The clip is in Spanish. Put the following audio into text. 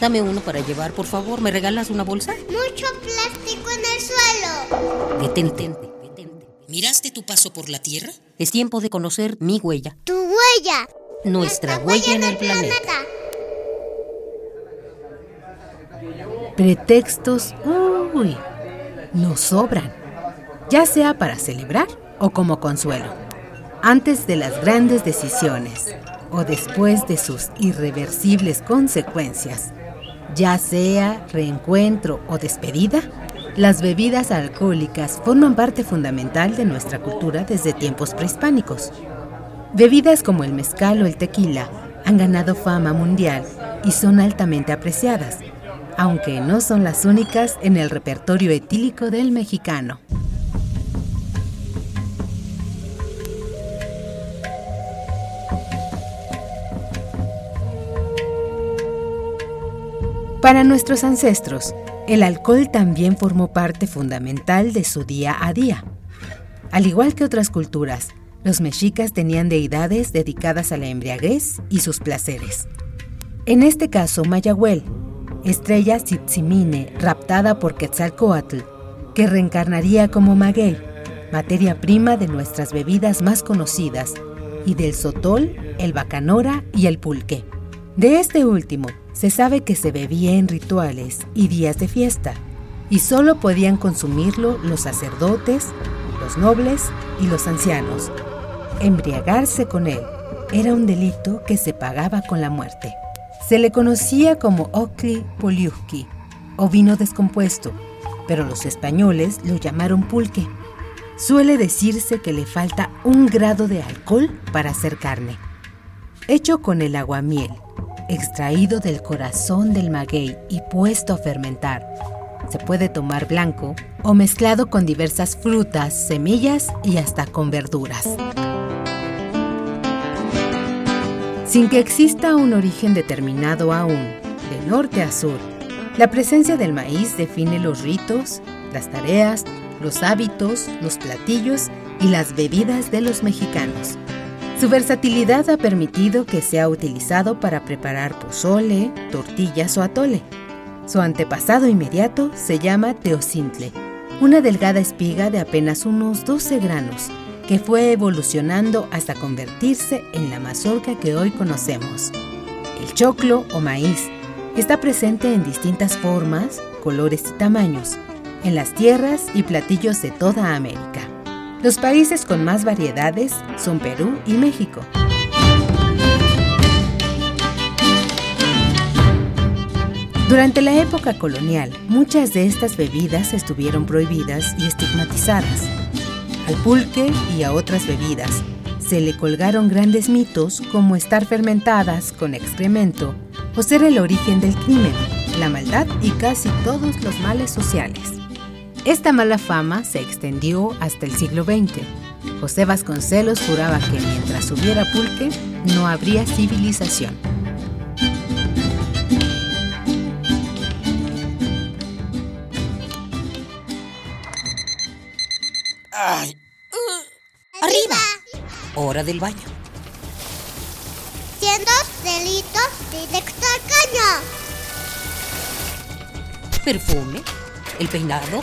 Dame uno para llevar, por favor. ¿Me regalas una bolsa? Mucho plástico en el suelo. Detente, detente. ¿Miraste tu paso por la Tierra? Es tiempo de conocer mi huella. Tu huella. Nuestra huella en el planeta. Pretextos, uy, nos sobran, ya sea para celebrar o como consuelo, antes de las grandes decisiones o después de sus irreversibles consecuencias, ya sea reencuentro o despedida, las bebidas alcohólicas forman parte fundamental de nuestra cultura desde tiempos prehispánicos. Bebidas como el mezcal o el tequila han ganado fama mundial y son altamente apreciadas, aunque no son las únicas en el repertorio etílico del mexicano. Para nuestros ancestros, el alcohol también formó parte fundamental de su día a día. Al igual que otras culturas, los mexicas tenían deidades dedicadas a la embriaguez y sus placeres. En este caso, Mayahuel, estrella Tzimine raptada por Quetzalcoatl, que reencarnaría como maguey, materia prima de nuestras bebidas más conocidas, y del sotol, el bacanora y el pulque. De este último, se sabe que se bebía en rituales y días de fiesta, y solo podían consumirlo los sacerdotes, los nobles y los ancianos. Embriagarse con él era un delito que se pagaba con la muerte. Se le conocía como Okli Poliuhki o vino descompuesto, pero los españoles lo llamaron pulque. Suele decirse que le falta un grado de alcohol para hacer carne. Hecho con el aguamiel, extraído del corazón del maguey y puesto a fermentar. Se puede tomar blanco o mezclado con diversas frutas, semillas y hasta con verduras. Sin que exista un origen determinado aún, de norte a sur, la presencia del maíz define los ritos, las tareas, los hábitos, los platillos y las bebidas de los mexicanos. Su versatilidad ha permitido que sea utilizado para preparar pozole, tortillas o atole. Su antepasado inmediato se llama teocintle, una delgada espiga de apenas unos 12 granos que fue evolucionando hasta convertirse en la mazorca que hoy conocemos. El choclo o maíz está presente en distintas formas, colores y tamaños, en las tierras y platillos de toda América. Los países con más variedades son Perú y México. Durante la época colonial, muchas de estas bebidas estuvieron prohibidas y estigmatizadas. Al pulque y a otras bebidas se le colgaron grandes mitos como estar fermentadas con excremento o ser el origen del crimen, la maldad y casi todos los males sociales. Esta mala fama se extendió hasta el siglo XX. José Vasconcelos juraba que mientras hubiera pulque, no habría civilización. Ay. Arriba. Hora del baño. Siendo delitos directo al caño. Perfume, el peinado